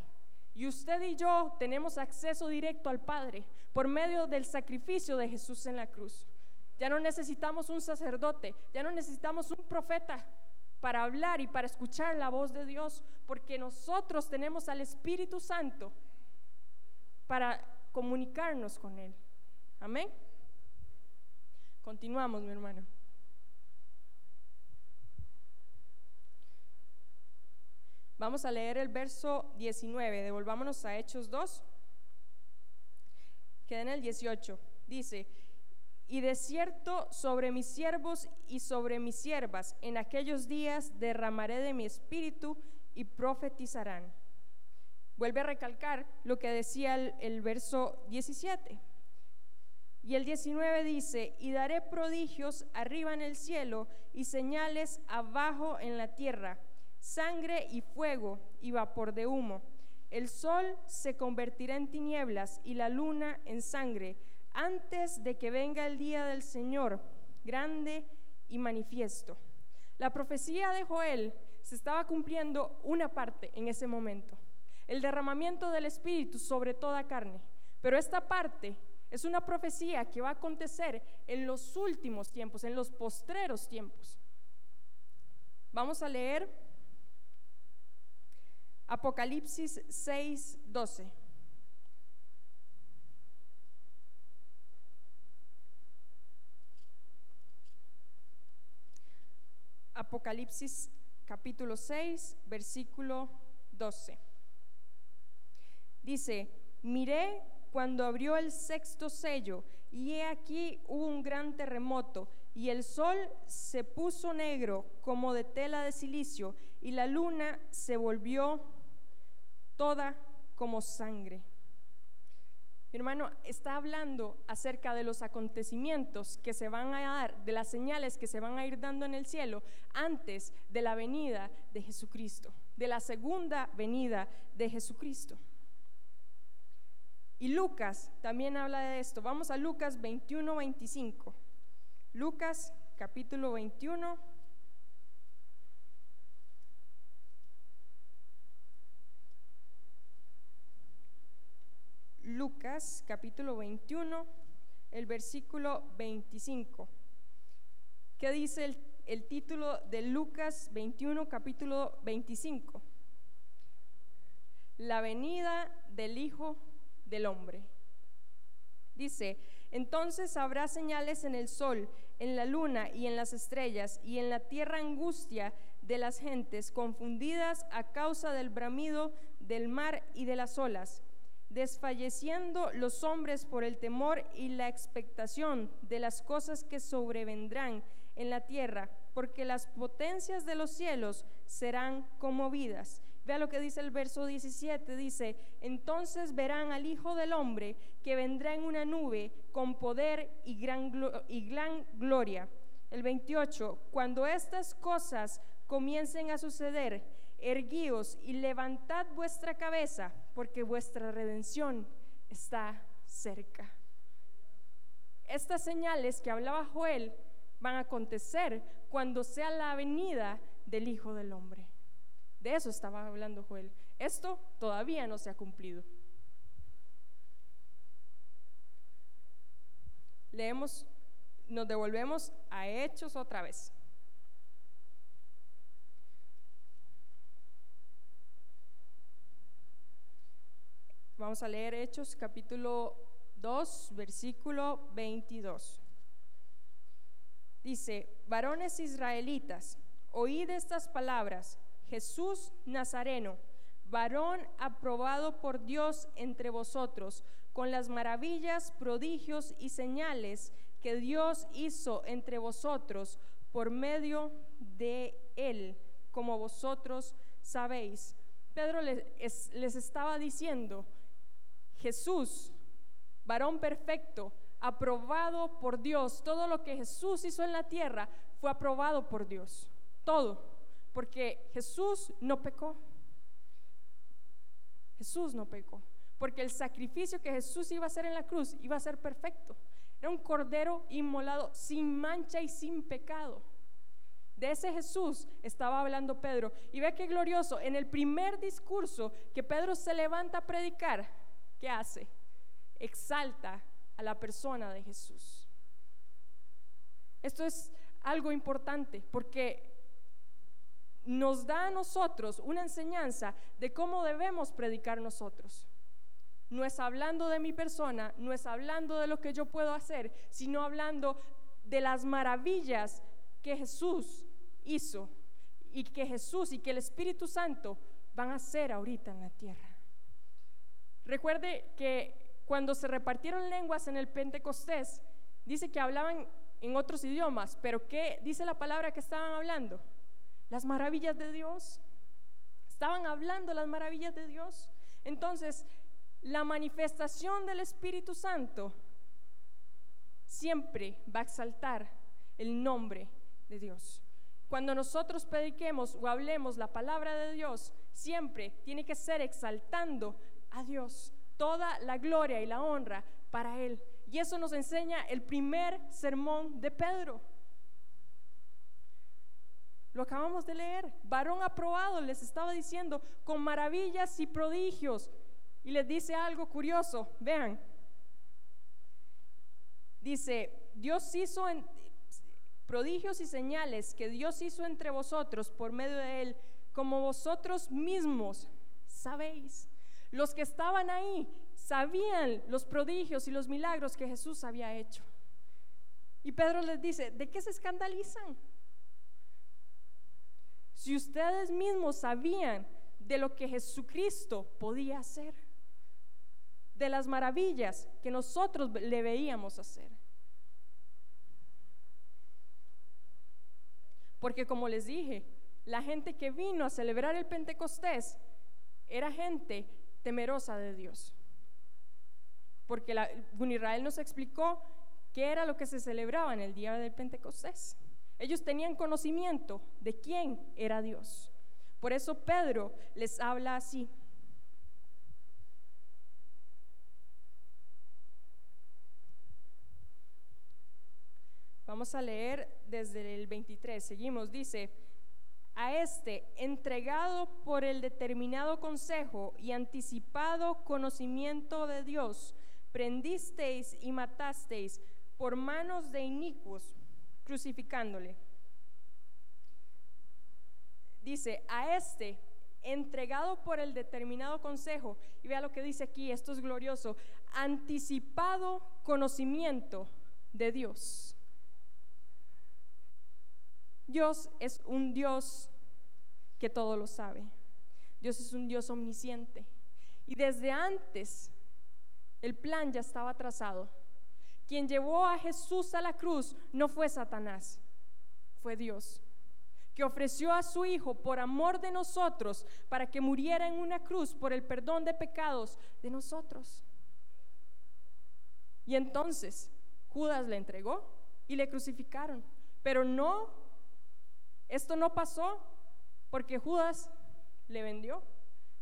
Y usted y yo tenemos acceso directo al Padre por medio del sacrificio de Jesús en la cruz. Ya no necesitamos un sacerdote, ya no necesitamos un profeta para hablar y para escuchar la voz de Dios, porque nosotros tenemos al Espíritu Santo para comunicarnos con Él. Amén. Continuamos, mi hermano. Vamos a leer el verso 19, devolvámonos a Hechos 2, queda en el 18. Dice, y de cierto sobre mis siervos y sobre mis siervas en aquellos días derramaré de mi espíritu y profetizarán. Vuelve a recalcar lo que decía el, verso 17. Y el 19 dice, y daré prodigios arriba en el cielo y señales abajo en la tierra, sangre y fuego y vapor de humo. El sol se convertirá en tinieblas y la luna en sangre antes de que venga el día del Señor, grande y manifiesto. La profecía de Joel se estaba cumpliendo una parte en ese momento el derramamiento del Espíritu sobre toda carne. Pero esta parte es una profecía que va a acontecer en los últimos tiempos, en los postreros tiempos. Vamos a leer Apocalipsis 6, 12. Apocalipsis capítulo 6, versículo 12. Dice, miré cuando abrió el sexto sello y he aquí hubo un gran terremoto y el sol se puso negro como de tela de silicio y la luna se volvió toda como sangre. Mi hermano está hablando acerca de los acontecimientos que se van a dar, de las señales que se van a ir dando en el cielo antes de la venida de Jesucristo, de la segunda venida de Jesucristo. Y Lucas también habla de esto. Vamos a Lucas 21, 25. Lucas capítulo 21. Lucas capítulo 21, el versículo 25. ¿Qué dice el, el título de Lucas 21, capítulo 25? La venida del Hijo del Hombre. Dice, entonces habrá señales en el sol, en la luna y en las estrellas, y en la tierra angustia de las gentes, confundidas a causa del bramido del mar y de las olas, desfalleciendo los hombres por el temor y la expectación de las cosas que sobrevendrán en la tierra, porque las potencias de los cielos serán conmovidas. Vea lo que dice el verso 17, dice, entonces verán al Hijo del Hombre que vendrá en una nube con poder y gran, y gran gloria. El 28, cuando estas cosas comiencen a suceder, erguíos y levantad vuestra cabeza, porque vuestra redención está cerca. Estas señales que hablaba Joel van a acontecer cuando sea la venida del Hijo del Hombre. De eso estaba hablando Joel. Esto todavía no se ha cumplido. Leemos, nos devolvemos a Hechos otra vez. Vamos a leer Hechos capítulo 2, versículo 22. Dice, varones israelitas, oíd estas palabras. Jesús Nazareno, varón aprobado por Dios entre vosotros, con las maravillas, prodigios y señales que Dios hizo entre vosotros por medio de él, como vosotros sabéis. Pedro les, les estaba diciendo, Jesús, varón perfecto, aprobado por Dios, todo lo que Jesús hizo en la tierra fue aprobado por Dios, todo porque Jesús no pecó. Jesús no pecó, porque el sacrificio que Jesús iba a hacer en la cruz iba a ser perfecto. Era un cordero inmolado sin mancha y sin pecado. De ese Jesús estaba hablando Pedro. Y ve qué glorioso, en el primer discurso que Pedro se levanta a predicar, ¿qué hace? Exalta a la persona de Jesús. Esto es algo importante porque nos da a nosotros una enseñanza de cómo debemos predicar nosotros. No es hablando de mi persona, no es hablando de lo que yo puedo hacer, sino hablando de las maravillas que Jesús hizo y que Jesús y que el Espíritu Santo van a hacer ahorita en la tierra. Recuerde que cuando se repartieron lenguas en el Pentecostés, dice que hablaban en otros idiomas, pero ¿qué dice la palabra que estaban hablando? las maravillas de Dios. Estaban hablando las maravillas de Dios. Entonces, la manifestación del Espíritu Santo siempre va a exaltar el nombre de Dios. Cuando nosotros prediquemos o hablemos la palabra de Dios, siempre tiene que ser exaltando a Dios. Toda la gloria y la honra para Él. Y eso nos enseña el primer sermón de Pedro. Lo acabamos de leer. Varón aprobado les estaba diciendo con maravillas y prodigios. Y les dice algo curioso. Vean. Dice, Dios hizo en, prodigios y señales que Dios hizo entre vosotros por medio de él, como vosotros mismos sabéis. Los que estaban ahí sabían los prodigios y los milagros que Jesús había hecho. Y Pedro les dice, ¿de qué se escandalizan? si ustedes mismos sabían de lo que Jesucristo podía hacer, de las maravillas que nosotros le veíamos hacer. Porque como les dije, la gente que vino a celebrar el Pentecostés era gente temerosa de Dios. porque la, Israel nos explicó qué era lo que se celebraba en el día del Pentecostés. Ellos tenían conocimiento de quién era Dios. Por eso Pedro les habla así. Vamos a leer desde el 23, seguimos, dice, a este, entregado por el determinado consejo y anticipado conocimiento de Dios, prendisteis y matasteis por manos de inicuos, crucificándole. Dice, a este, entregado por el determinado consejo, y vea lo que dice aquí, esto es glorioso, anticipado conocimiento de Dios. Dios es un Dios que todo lo sabe. Dios es un Dios omnisciente. Y desde antes el plan ya estaba trazado. Quien llevó a Jesús a la cruz no fue Satanás, fue Dios, que ofreció a su Hijo por amor de nosotros para que muriera en una cruz por el perdón de pecados de nosotros. Y entonces Judas le entregó y le crucificaron, pero no esto no pasó porque Judas le vendió.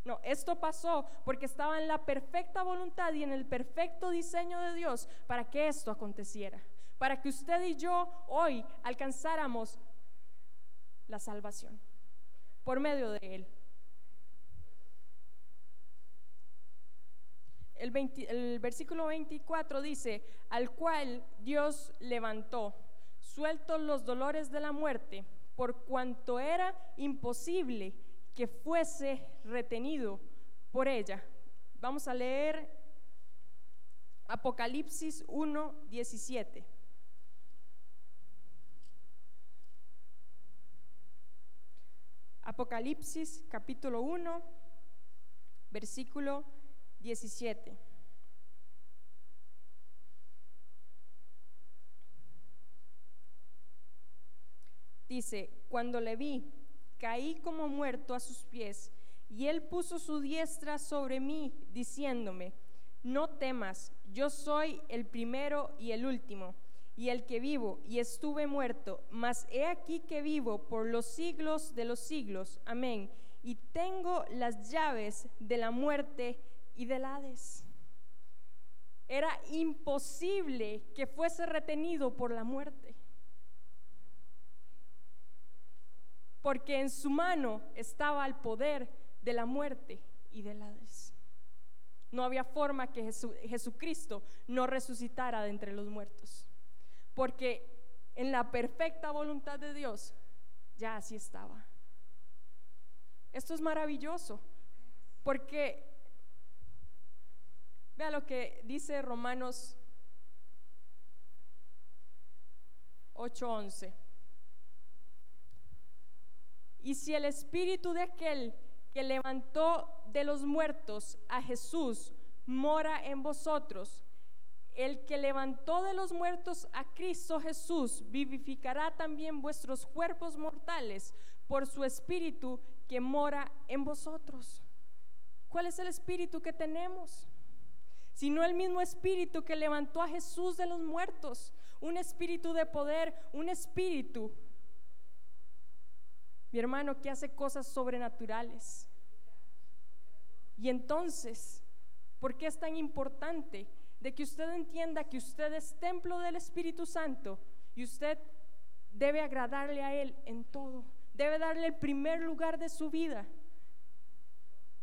No, esto pasó porque estaba en la perfecta voluntad y en el perfecto diseño de Dios para que esto aconteciera. Para que usted y yo hoy alcanzáramos la salvación por medio de Él. El, el, versículo 24 dice, al cual Dios levantó, sueltos los dolores de la muerte por cuanto era imposible que fuese retenido por ella. Vamos a leer Apocalipsis 1, 17. Apocalipsis capítulo 1, versículo 17. Dice, cuando le vi, caí como muerto a sus pies, y él puso su diestra sobre mí, diciéndome, no temas, yo soy el primero y el último, y el que vivo, y estuve muerto, mas he aquí que vivo por los siglos de los siglos. Amén. Y tengo las llaves de la muerte y del Hades. Era imposible que fuese retenido por la muerte. Porque en su mano estaba el poder de la muerte y del Hades. No había forma que Jesucristo no resucitara de entre los muertos, porque en la perfecta voluntad de Dios ya así estaba. Esto es maravilloso, porque vea lo que dice Romanos 8:11. Y si el espíritu de aquel que levantó de los muertos a Jesús mora en vosotros, el que levantó de los muertos a Cristo Jesús vivificará también vuestros cuerpos mortales por su espíritu que mora en vosotros. ¿Cuál es el espíritu que tenemos? Sino el mismo espíritu que levantó a Jesús de los muertos, un espíritu de poder, un espíritu mi hermano que hace cosas sobrenaturales. Y entonces, ¿por qué es tan importante de que usted entienda que usted es templo del Espíritu Santo y usted debe agradarle a Él en todo? Debe darle el primer lugar de su vida.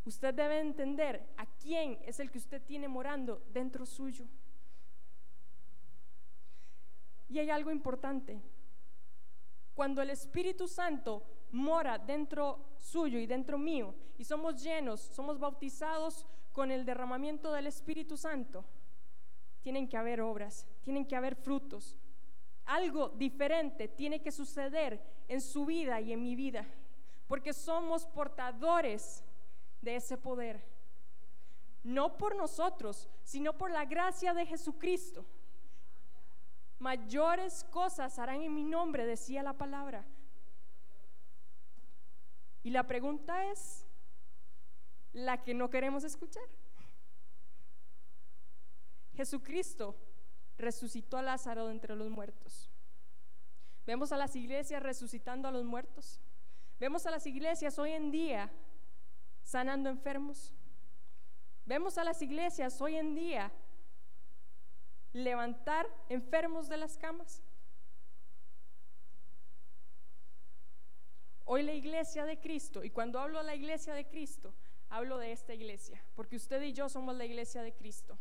Usted debe entender a quién es el que usted tiene morando dentro suyo. Y hay algo importante. Cuando el Espíritu Santo mora dentro suyo y dentro mío y somos llenos, somos bautizados con el derramamiento del Espíritu Santo, tienen que haber obras, tienen que haber frutos. Algo diferente tiene que suceder en su vida y en mi vida, porque somos portadores de ese poder. No por nosotros, sino por la gracia de Jesucristo. Mayores cosas harán en mi nombre, decía la palabra. Y la pregunta es la que no queremos escuchar. Jesucristo resucitó a Lázaro de entre los muertos. Vemos a las iglesias resucitando a los muertos. Vemos a las iglesias hoy en día sanando enfermos. Vemos a las iglesias hoy en día levantar enfermos de las camas. Hoy la iglesia de Cristo, y cuando hablo de la iglesia de Cristo, hablo de esta iglesia, porque usted y yo somos la iglesia de Cristo.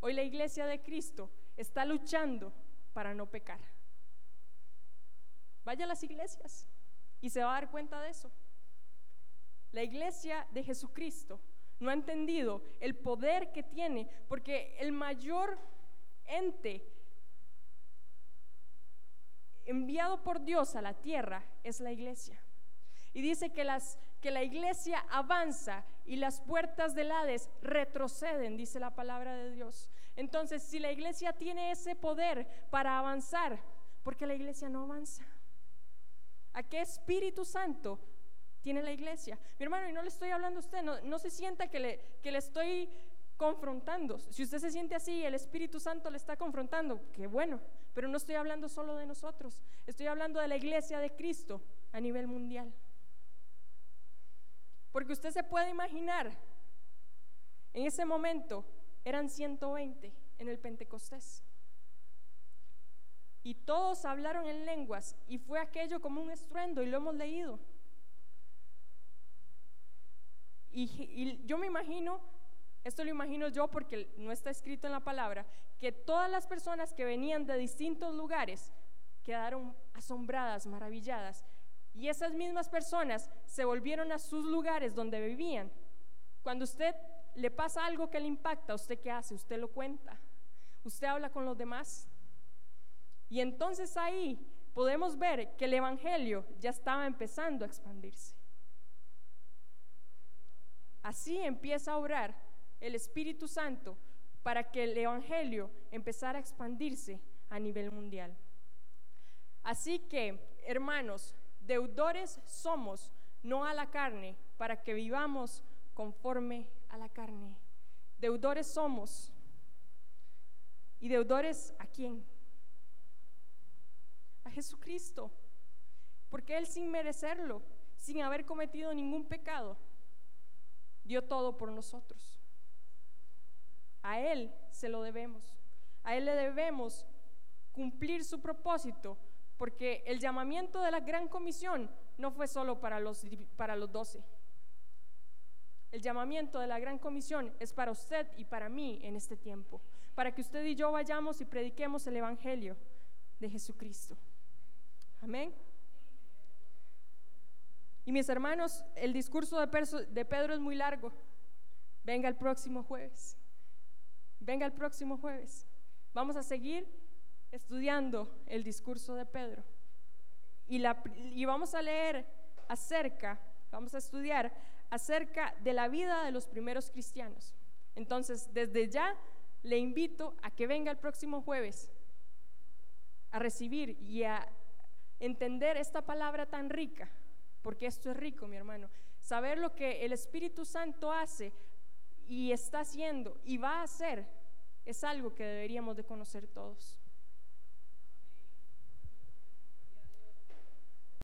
Hoy la iglesia de Cristo está luchando para no pecar. Vaya a las iglesias y se va a dar cuenta de eso. La iglesia de Jesucristo no ha entendido el poder que tiene, porque el mayor ente enviado por Dios a la tierra es la iglesia. Y dice que, las, que la iglesia avanza y las puertas del Hades retroceden, dice la palabra de Dios. Entonces, si la iglesia tiene ese poder para avanzar, ¿por qué la iglesia no avanza? ¿A qué Espíritu Santo tiene la iglesia? Mi hermano, y no le estoy hablando a usted, no, se sienta que le, que le estoy confrontando. Si usted se siente así, el Espíritu Santo le está confrontando, qué bueno, pero no estoy hablando solo de nosotros, estoy hablando de la iglesia de Cristo a nivel mundial. Porque usted se puede imaginar, en ese momento eran 120 en el Pentecostés. Y todos hablaron en lenguas y fue aquello como un estruendo y lo hemos leído. Y, yo me imagino, esto lo imagino yo porque no está escrito en la palabra, que todas las personas que venían de distintos lugares quedaron asombradas, maravilladas. Y esas mismas personas se volvieron a sus lugares donde vivían. Cuando usted le pasa algo que le impacta, ¿usted qué hace? Usted lo cuenta. Usted habla con los demás. Y entonces ahí podemos ver que el Evangelio ya estaba empezando a expandirse. Así empieza a orar el Espíritu Santo para que el Evangelio empezara a expandirse a nivel mundial. Así que, hermanos, deudores somos, no a la carne, para que vivamos conforme a la carne. Deudores somos. ¿Y deudores a quién? A Jesucristo. Porque Él sin merecerlo, sin haber cometido ningún pecado, dio todo por nosotros. A Él se lo debemos. A Él le debemos cumplir su propósito, porque el llamamiento de la gran comisión no fue solo para los, para los doce el llamamiento de la Gran Comisión es para usted y para mí en este tiempo, para que usted y yo vayamos y prediquemos el Evangelio de Jesucristo. Amén. Y mis hermanos, el discurso de Pedro es muy largo. Venga el próximo jueves. Venga el próximo jueves. Vamos a seguir estudiando el discurso de Pedro. Y, la, y vamos a leer acerca, vamos a estudiar acerca de la vida de los primeros cristianos. Entonces, desde ya le invito a que venga el próximo jueves a recibir y a entender esta palabra tan rica, porque esto es rico, mi hermano. Saber lo que el Espíritu Santo hace y está haciendo y va a hacer es algo que deberíamos de conocer todos.